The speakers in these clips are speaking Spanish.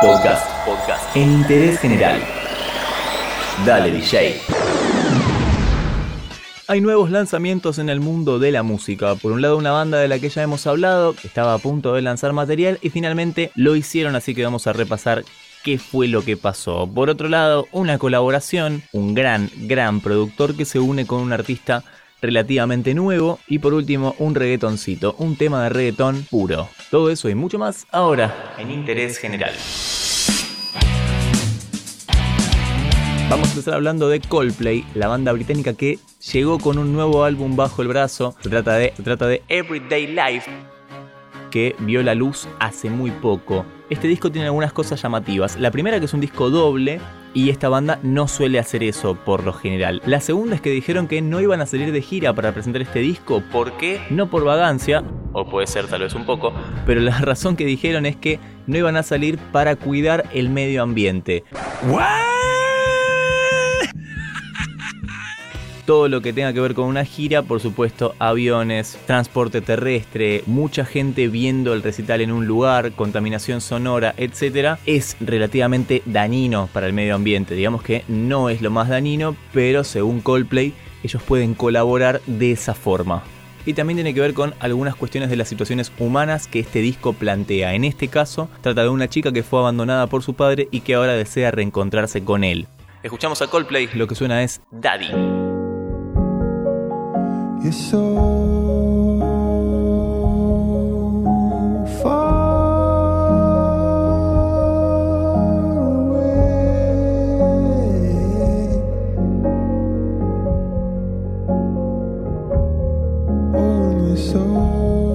Podcast. Podcast. En interés general. Dale, DJ. Hay nuevos lanzamientos en el mundo de la música. Por un lado, una banda de la que ya hemos hablado, que estaba a punto de lanzar material y finalmente lo hicieron, así que vamos a repasar qué fue lo que pasó. Por otro lado, una colaboración, un gran, gran productor que se une con un artista relativamente nuevo y por último un reggaetoncito, un tema de reggaetón puro. Todo eso y mucho más ahora en Interés General. Vamos a empezar hablando de Coldplay, la banda británica que llegó con un nuevo álbum bajo el brazo. Se trata de, se trata de Everyday Life, que vio la luz hace muy poco. Este disco tiene algunas cosas llamativas. La primera que es un disco doble y esta banda no suele hacer eso por lo general. La segunda es que dijeron que no iban a salir de gira para presentar este disco. ¿Por qué? No por vagancia, o puede ser tal vez un poco, pero la razón que dijeron es que no iban a salir para cuidar el medio ambiente. Todo lo que tenga que ver con una gira, por supuesto, aviones, transporte terrestre, mucha gente viendo el recital en un lugar, contaminación sonora, etc., es relativamente dañino para el medio ambiente. Digamos que no es lo más dañino, pero según Coldplay, ellos pueden colaborar de esa forma. Y también tiene que ver con algunas cuestiones de las situaciones humanas que este disco plantea. En este caso, trata de una chica que fue abandonada por su padre y que ahora desea reencontrarse con él. Escuchamos a Coldplay, lo que suena es Daddy. You're so far away. Oh, so.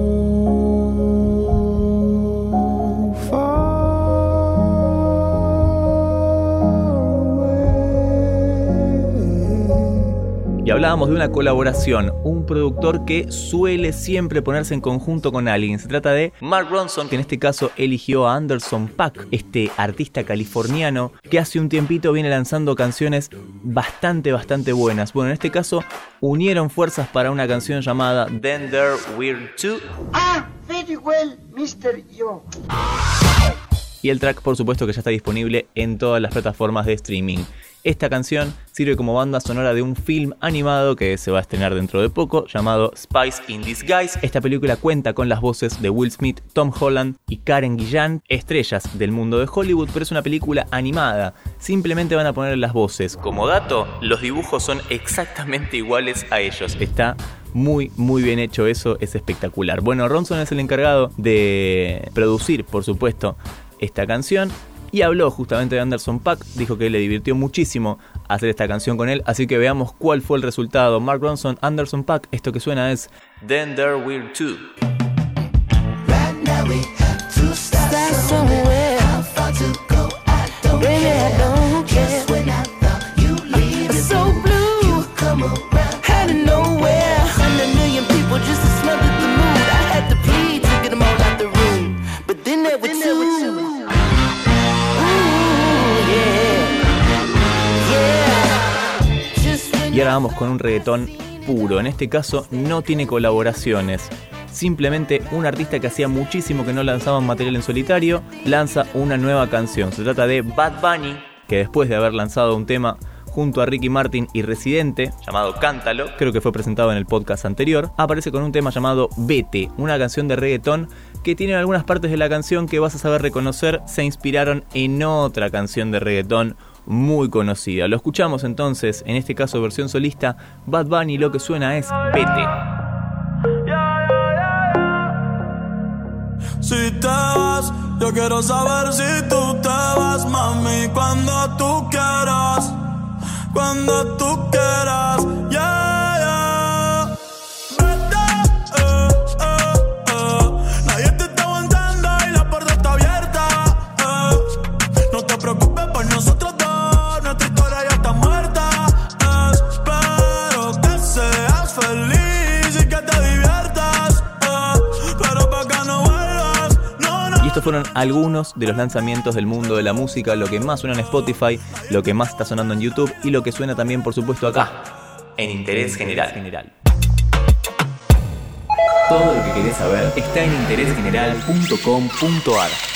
Y hablábamos de una colaboración, un productor que suele siempre ponerse en conjunto con alguien. Se trata de Mark Ronson, que en este caso eligió a Anderson Pack, este artista californiano que hace un tiempito viene lanzando canciones bastante, bastante buenas. Bueno, en este caso unieron fuerzas para una canción llamada Then There We're Two. Ah, very well, Mr. Yo. Y el track, por supuesto, que ya está disponible en todas las plataformas de streaming. Esta canción sirve como banda sonora de un film animado que se va a estrenar dentro de poco llamado Spice in Disguise. Esta película cuenta con las voces de Will Smith, Tom Holland y Karen Gillan, estrellas del mundo de Hollywood, pero es una película animada. Simplemente van a poner las voces. Como dato, los dibujos son exactamente iguales a ellos. Está muy, muy bien hecho eso, es espectacular. Bueno, Ronson es el encargado de producir, por supuesto, esta canción y habló justamente de Anderson Pack, dijo que le divirtió muchísimo hacer esta canción con él, así que veamos cuál fue el resultado. Mark Ronson, Anderson Pack, esto que suena es Then There We're Two. Con un reggaetón puro. En este caso no tiene colaboraciones. Simplemente un artista que hacía muchísimo que no lanzaba material en solitario lanza una nueva canción. Se trata de Bad Bunny, que después de haber lanzado un tema junto a Ricky Martin y Residente, llamado Cántalo, creo que fue presentado en el podcast anterior, aparece con un tema llamado Vete, una canción de reggaetón que tiene algunas partes de la canción que vas a saber reconocer se inspiraron en otra canción de reggaetón muy conocida. Lo escuchamos entonces, en este caso versión solista, Bad Bunny lo que suena es Pete. Si te vas, yo quiero saber si tú te vas, mami, cuando tú quieras, cuando tú quieras, fueron algunos de los lanzamientos del mundo de la música, lo que más suena en Spotify, lo que más está sonando en YouTube y lo que suena también, por supuesto, acá, en Interés general. Todo lo que querés saber está en interésgeneral.com.ar.